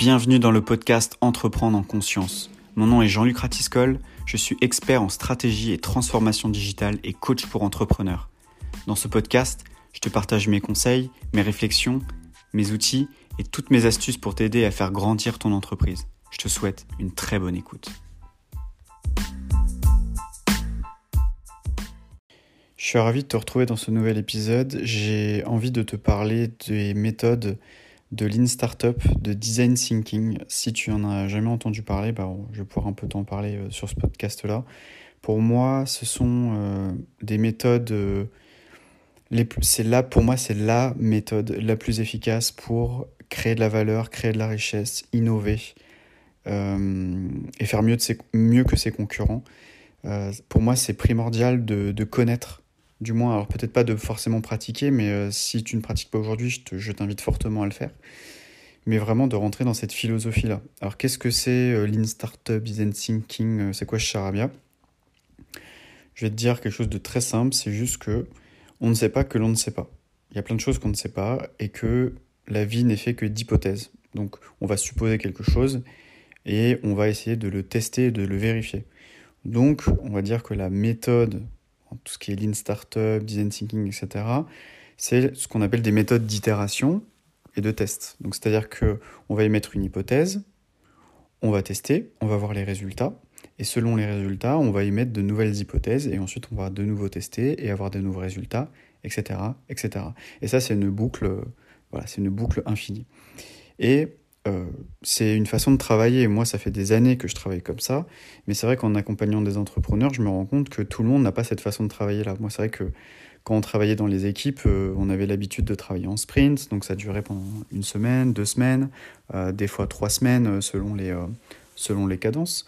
Bienvenue dans le podcast Entreprendre en conscience. Mon nom est Jean-Luc Ratiscol, je suis expert en stratégie et transformation digitale et coach pour entrepreneurs. Dans ce podcast, je te partage mes conseils, mes réflexions, mes outils et toutes mes astuces pour t'aider à faire grandir ton entreprise. Je te souhaite une très bonne écoute. Je suis ravi de te retrouver dans ce nouvel épisode. J'ai envie de te parler des méthodes de Lean Startup, de Design Thinking. Si tu en as jamais entendu parler, bah, je vais pouvoir un peu t'en parler euh, sur ce podcast-là. Pour moi, ce sont euh, des méthodes. Euh, c'est là, pour moi, c'est la méthode la plus efficace pour créer de la valeur, créer de la richesse, innover et faire mieux, mieux que ses concurrents. pour moi, c'est primordial de connaître du moins, alors peut-être pas de forcément pratiquer, mais euh, si tu ne pratiques pas aujourd'hui, je t'invite fortement à le faire. Mais vraiment de rentrer dans cette philosophie-là. Alors qu'est-ce que c'est euh, Lean Startup, Design Thinking, euh, c'est quoi Charabia Je vais te dire quelque chose de très simple, c'est juste que on ne sait pas que l'on ne sait pas. Il y a plein de choses qu'on ne sait pas et que la vie n'est fait que d'hypothèses. Donc on va supposer quelque chose et on va essayer de le tester et de le vérifier. Donc on va dire que la méthode tout ce qui est Lean Startup, Design Thinking, etc., c'est ce qu'on appelle des méthodes d'itération et de test. Donc, c'est-à-dire qu'on va émettre une hypothèse, on va tester, on va voir les résultats, et selon les résultats, on va émettre de nouvelles hypothèses, et ensuite on va de nouveau tester et avoir de nouveaux résultats, etc., etc. Et ça, c'est une boucle, voilà, c'est une boucle infinie. Et euh, c'est une façon de travailler. Moi, ça fait des années que je travaille comme ça. Mais c'est vrai qu'en accompagnant des entrepreneurs, je me rends compte que tout le monde n'a pas cette façon de travailler là. Moi, c'est vrai que quand on travaillait dans les équipes, euh, on avait l'habitude de travailler en sprint. Donc ça durait pendant une semaine, deux semaines, euh, des fois trois semaines selon les, selon les cadences.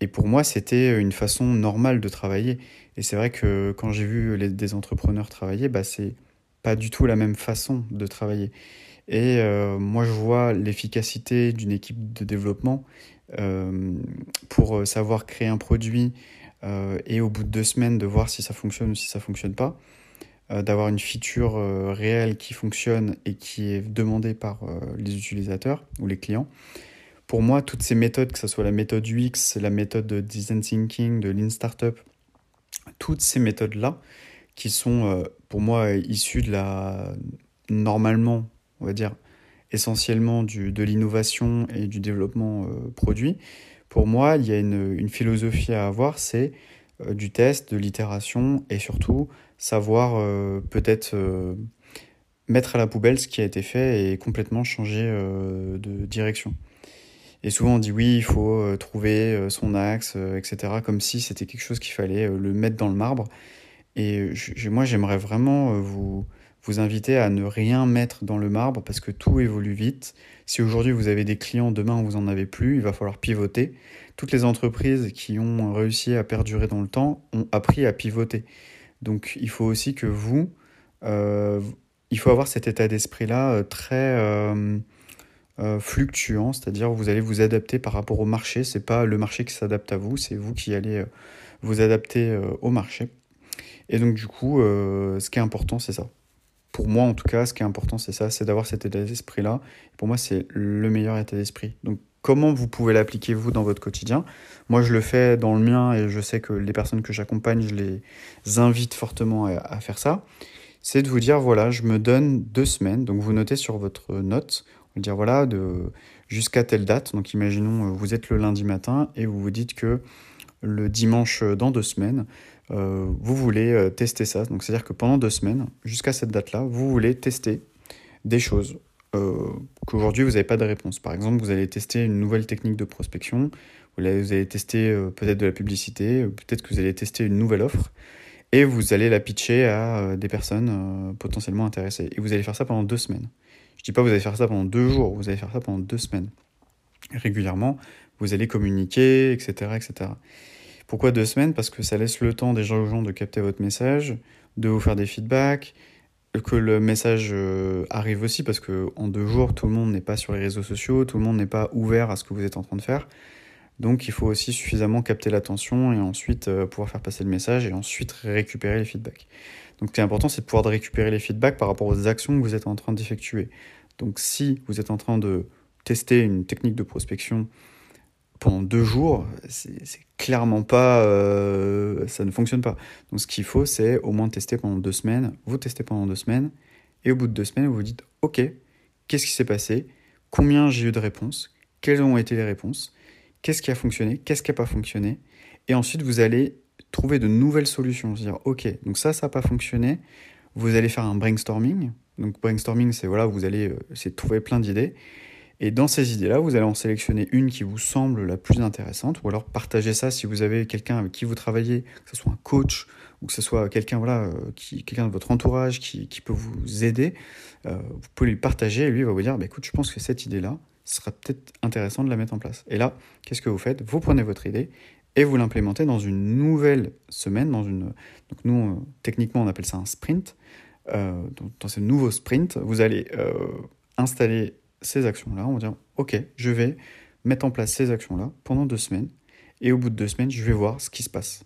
Et pour moi, c'était une façon normale de travailler. Et c'est vrai que quand j'ai vu les, des entrepreneurs travailler, bah, c'est pas du tout la même façon de travailler. Et euh, moi, je vois l'efficacité d'une équipe de développement euh, pour euh, savoir créer un produit et au bout de deux semaines de voir si ça fonctionne ou si ça fonctionne pas, d'avoir une feature réelle qui fonctionne et qui est demandée par les utilisateurs ou les clients. Pour moi, toutes ces méthodes, que ce soit la méthode UX, la méthode de design thinking, de lean startup, toutes ces méthodes-là, qui sont pour moi issues de la normalement on va dire, essentiellement du, de l'innovation et du développement euh, produit, pour moi, il y a une, philosophie à avoir, c'est euh, du test, de l'itération et surtout savoir euh, peut-être mettre à la poubelle ce qui a été fait et complètement changer de direction. Et souvent on dit oui, il faut trouver son axe, etc., comme si c'était quelque chose qu'il fallait le mettre dans le marbre. Et moi j'aimerais vraiment vous, vous inviter à ne rien mettre dans le marbre parce que tout évolue vite. Si aujourd'hui vous avez des clients, demain vous n'en avez plus, il va falloir pivoter. Toutes les entreprises qui ont réussi à perdurer dans le temps ont appris à pivoter. Donc il faut aussi que vous, euh, il faut avoir cet état d'esprit-là euh, très euh, fluctuant, c'est-à-dire vous allez vous adapter par rapport au marché. C'est pas le marché qui s'adapte à vous, c'est vous qui allez vous adapter au marché. Et donc du coup, ce qui est important, c'est ça pour moi en tout cas, ce qui est important, c'est ça, c'est d'avoir cet état d'esprit-là. Pour moi, c'est le meilleur état d'esprit. Donc, comment vous pouvez l'appliquer vous dans votre quotidien? Moi, je le fais dans le mien et je sais que les personnes que j'accompagne, je les invite fortement à, faire ça. C'est de vous dire voilà, je me donne deux semaines. Donc, vous notez sur votre note, va dire voilà, de jusqu'à telle date. Donc, imaginons, vous êtes le lundi matin et vous vous dites que le dimanche dans deux semaines, vous voulez euh, tester ça. Donc c'est-à-dire que pendant deux semaines, jusqu'à cette date-là, vous voulez tester des choses euh, qu'aujourd'hui vous n'avez pas de réponse. Par exemple, vous allez tester une nouvelle technique de prospection, vous allez, tester peut-être de la publicité, peut-être que vous allez tester une nouvelle offre, et vous allez la pitcher à des personnes potentiellement intéressées. Et vous allez faire ça pendant deux semaines. Je ne dis pas vous allez faire ça pendant deux jours, vous allez faire ça pendant deux semaines. Régulièrement, vous allez communiquer, etc. etc. Pourquoi deux semaines? Parce que ça laisse le temps déjà aux gens de capter votre message, de vous faire des feedbacks, que le message euh, arrive aussi, parce que en deux jours, tout le monde n'est pas sur les réseaux sociaux, tout le monde n'est pas ouvert à ce que vous êtes en train de faire. Donc il faut aussi suffisamment capter l'attention et ensuite euh, pouvoir faire passer le message et ensuite récupérer les feedbacks. Donc ce qui est important, c'est de pouvoir récupérer les feedbacks par rapport aux actions que vous êtes en train d'effectuer. Donc si vous êtes en train de tester une technique de prospection pendant deux jours, c'est clairement pas, euh, ça ne fonctionne pas. Donc ce qu'il faut, c'est au moins tester pendant deux semaines. Vous testez pendant deux semaines, et au bout de deux semaines, vous vous dites, ok, qu'est-ce qui s'est passé? Combien j'ai eu de réponses? Quelles ont été les réponses? Qu'est-ce qui a fonctionné? Qu'est-ce qui n'a pas fonctionné? Et ensuite, vous allez trouver de nouvelles solutions. dire, ok, donc ça, ça n'a pas fonctionné. Vous allez faire un brainstorming. Donc brainstorming, c'est voilà, vous allez euh, essayer de trouver plein d'idées. Et dans ces idées-là, vous allez en sélectionner une qui vous semble la plus intéressante, ou alors partager ça si vous avez quelqu'un avec qui vous travaillez, que ce soit un coach ou que ce soit quelqu'un voilà, euh, qui, de votre entourage qui, qui peut vous aider. Euh, vous pouvez lui partager et lui va vous dire bah, écoute, je pense que cette idée-là, ce sera peut-être intéressant de la mettre en place. Et là, qu'est-ce que vous faites? Vous prenez votre idée et vous l'implémentez dans une nouvelle semaine. Dans une... Donc nous, techniquement, on appelle ça un sprint. Euh, dans, ce nouveau sprint, vous allez installer ces actions-là. On va dire, OK, je vais mettre en place ces actions-là pendant deux semaines. Et au bout de deux semaines, je vais voir ce qui se passe.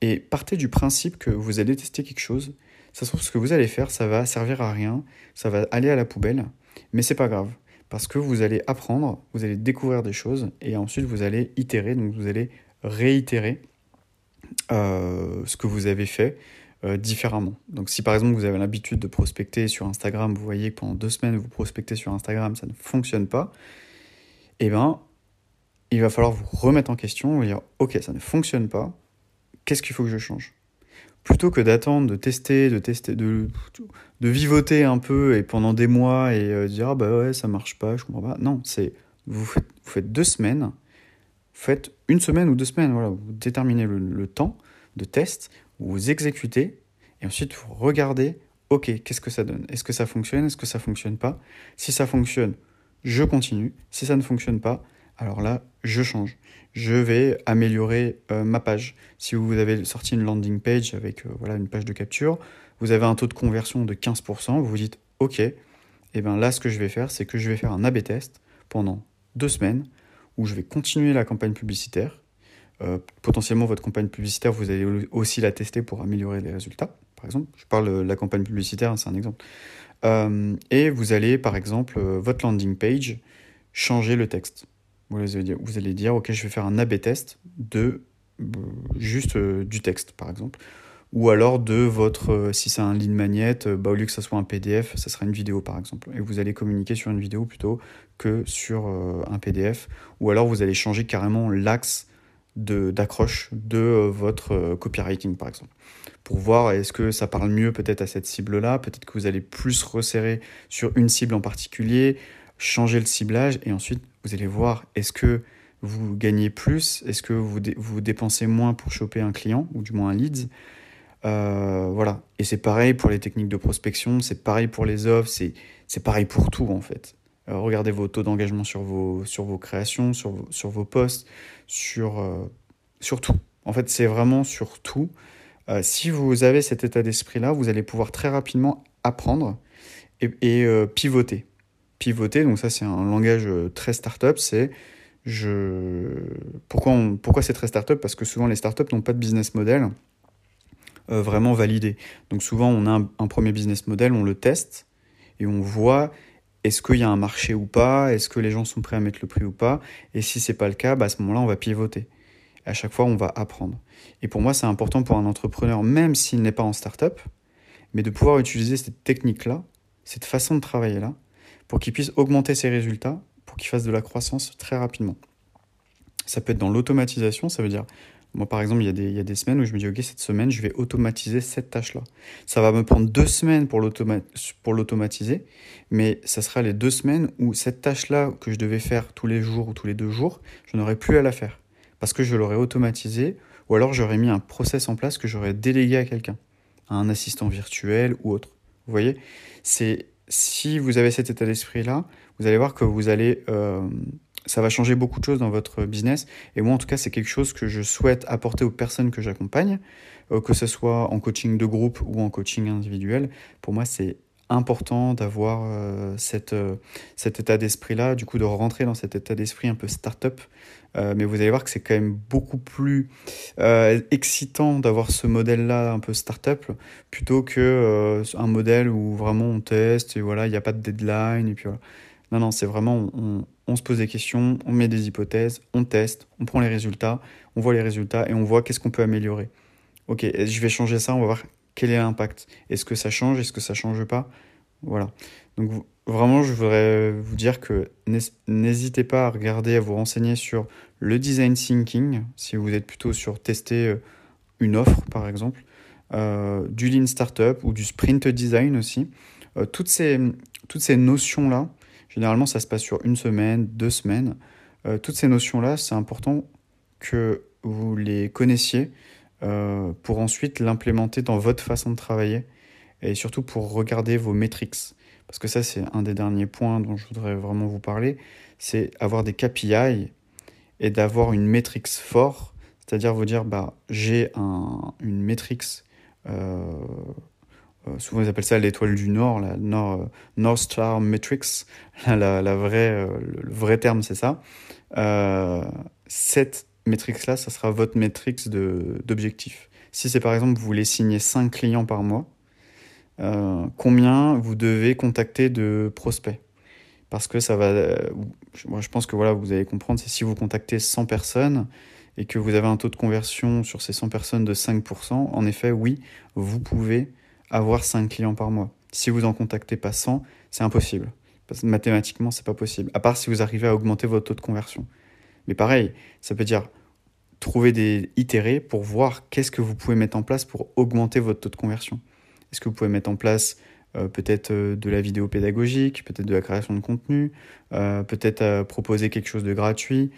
Et partez du principe que vous allez tester quelque chose. Ça se trouve, ce que vous allez faire, ça va servir à rien, ça va aller à la poubelle, mais c'est pas grave. Parce que vous allez apprendre, vous allez découvrir des choses, et ensuite vous allez itérer, donc vous allez réitérer euh, ce que vous avez fait euh, différemment. Donc si par exemple vous avez l'habitude de prospecter sur Instagram, vous voyez que pendant deux semaines vous prospectez sur Instagram, ça ne fonctionne pas, eh bien il va falloir vous remettre en question, vous dire ok ça ne fonctionne pas, qu'est-ce qu'il faut que je change? Plutôt que d'attendre, de tester, de tester, de, de vivoter un peu et pendant des mois et euh, dire ah bah ouais ça marche pas, je comprends pas. Non, c'est vous faites, deux semaines, vous faites une semaine ou deux semaines, voilà, vous déterminez le temps de test, vous exécutez, et ensuite vous regardez, ok, qu'est-ce que ça donne? Est-ce que ça fonctionne? Est-ce que ça fonctionne pas? Si ça fonctionne, je continue. Si ça ne fonctionne pas, alors là, je change. Je vais améliorer euh, ma page. Si vous avez sorti une landing page avec euh, voilà, une page de capture, vous avez un taux de conversion de 15%, vous vous dites, ok, et eh bien là, ce que je vais faire, c'est que je vais faire un A-B test pendant deux semaines où je vais continuer la campagne publicitaire euh, potentiellement, votre campagne publicitaire, vous allez aussi la tester pour améliorer les résultats, par exemple. Je parle de la campagne publicitaire, c'est un exemple. Euh, et vous allez, par exemple, euh, votre landing page, changer le texte. Vous allez, dire, OK, je vais faire un A-B test de juste du texte, par exemple. Ou alors de votre, si c'est un lead magnet, bah, au lieu que ça soit un PDF, ça sera une vidéo, par exemple. Et vous allez communiquer sur une vidéo plutôt que sur un PDF. Ou alors vous allez changer carrément l'axe d'accroche de, euh, votre euh, copywriting par exemple pour voir est-ce que ça parle mieux peut-être à cette cible-là, peut-être que vous allez plus resserrer sur une cible en particulier, changer le ciblage et ensuite vous allez voir est-ce que vous gagnez plus, est-ce que vous, vous dépensez moins pour choper un client ou du moins un lead? Euh, voilà, et c'est pareil pour les techniques de prospection, c'est pareil pour les offres, c'est pareil pour tout en fait. Euh, regardez vos taux d'engagement sur vos, sur vos créations, sur vos, sur vos posts, sur, euh, sur tout. En fait, c'est vraiment sur tout. Euh, si vous avez cet état d'esprit-là, vous allez pouvoir très rapidement apprendre et, pivoter. Pivoter, donc ça c'est un langage très startup, c'est je... pourquoi, pourquoi c'est très startup? Parce que souvent les startups n'ont pas de business model vraiment validé. Donc souvent on a un, premier business model, on le teste et on voit est-ce qu'il y a un marché ou pas? Est-ce que les gens sont prêts à mettre le prix ou pas? Et si c'est pas le cas, bah à ce moment-là, on va pivoter. À chaque fois, on va apprendre. Et pour moi, c'est important pour un entrepreneur, même s'il n'est pas en start-up, mais de pouvoir utiliser cette technique-là, cette façon de travailler-là, pour qu'il puisse augmenter ses résultats, pour qu'il fasse de la croissance très rapidement. Ça peut être dans l'automatisation, ça veut dire moi, par exemple, il y, a des, il semaines où je me dis, OK, cette semaine, je vais automatiser cette tâche-là. Ça va me prendre deux semaines pour l'automatiser, mais ça sera les deux semaines où cette tâche-là que je devais faire tous les jours ou tous les deux jours, je n'aurai plus à la faire. Parce que je l'aurais automatisé, ou alors j'aurais mis un process en place que j'aurais délégué à quelqu'un, à un assistant virtuel ou autre. Vous voyez Si vous avez cet état d'esprit-là, vous allez voir que vous allez... Euh, ça va changer beaucoup de choses dans votre business. Et moi, en tout cas, c'est quelque chose que je souhaite apporter aux personnes que j'accompagne, euh, que ce soit en coaching de groupe ou en coaching individuel. Pour moi, c'est important d'avoir euh, euh, cet état d'esprit-là, du coup de rentrer dans cet état d'esprit un peu start-up. mais vous allez voir que c'est quand même beaucoup plus excitant d'avoir ce modèle-là un peu start-up plutôt que un modèle où vraiment on teste et voilà, il n'y a pas de deadline et puis voilà. Non, non, c'est vraiment, on, se pose des questions, on met des hypothèses, on teste, on prend les résultats, on voit les résultats et on voit qu'est-ce qu'on peut améliorer. Ok, je vais changer ça, on va voir quel est l'impact. Est-ce que ça change, est-ce que ça change pas? Voilà. Donc vraiment, je voudrais vous dire que n'hésitez pas à regarder, à vous renseigner sur le design thinking, si vous êtes plutôt sur tester euh, une offre, par exemple, euh, du lean startup ou du sprint design aussi. Euh, toutes ces, toutes ces notions-là, généralement, ça se passe sur une semaine, deux semaines. toutes ces notions-là, c'est important que vous les connaissiez pour ensuite l'implémenter dans votre façon de travailler et surtout pour regarder vos métriques parce que ça c'est un des derniers points dont je voudrais vraiment vous parler, c'est avoir des KPI et d'avoir une métrique fort, c'est-à-dire vous dire bah j'ai un, une métrique, euh, euh, souvent ils appellent ça l'étoile du Nord, la Nord, North Star Metrics, la, vraie, euh, le vrai terme c'est ça. cette métrique là, ça sera votre métrique d'objectif. Si c'est par exemple vous voulez signer 5 clients par mois, euh, combien vous devez contacter de prospects? Parce que ça va. Euh, moi, je pense que voilà, vous allez comprendre, c'est si vous contactez 100 personnes et que vous avez un taux de conversion sur ces 100 personnes de 5%, en effet, oui, vous pouvez avoir 5 clients par mois. Si vous n'en contactez pas 100, c'est impossible. Parce que mathématiquement, c'est pas possible. À part si vous arrivez à augmenter votre taux de conversion. Mais pareil, ça peut dire trouver des itérés pour voir qu'est-ce que vous pouvez mettre en place pour augmenter votre taux de conversion. Est-ce que vous pouvez mettre en place euh, peut-être euh, de la vidéo pédagogique, peut-être de la création de contenu, euh, peut-être proposer quelque chose de gratuit.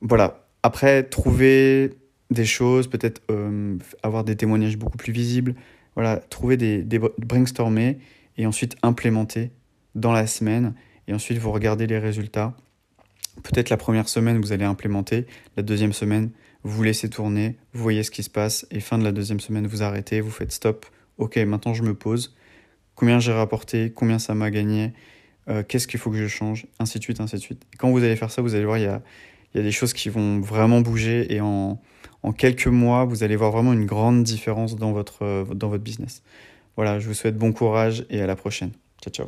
voilà. Après, trouver des choses, peut-être avoir des témoignages beaucoup plus visibles. Voilà, trouver des, des brainstormer et ensuite implémenter dans la semaine. Et ensuite, vous regardez les résultats. Peut-être la première semaine, vous allez implémenter. La deuxième semaine, vous laissez tourner, vous voyez ce qui se passe, et fin de la deuxième semaine, vous arrêtez, vous faites stop. Ok, maintenant je me pose. Combien j'ai rapporté, combien ça m'a gagné, euh, qu'est-ce qu'il faut que je change, ainsi de suite, ainsi de suite. Quand vous allez faire ça, vous allez voir, il y a, y a des choses qui vont vraiment bouger, et en, en quelques mois, vous allez voir vraiment une grande différence dans votre, dans votre business. Voilà, je vous souhaite bon courage et à la prochaine. Ciao, ciao.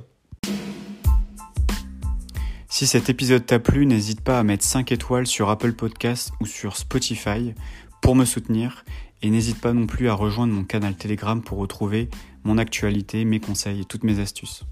Si cet épisode t'a plu, n'hésite pas à mettre 5 étoiles sur Apple Podcasts ou sur Spotify pour me soutenir et n'hésite pas non plus à rejoindre mon canal Telegram pour retrouver mon actualité, mes conseils et toutes mes astuces.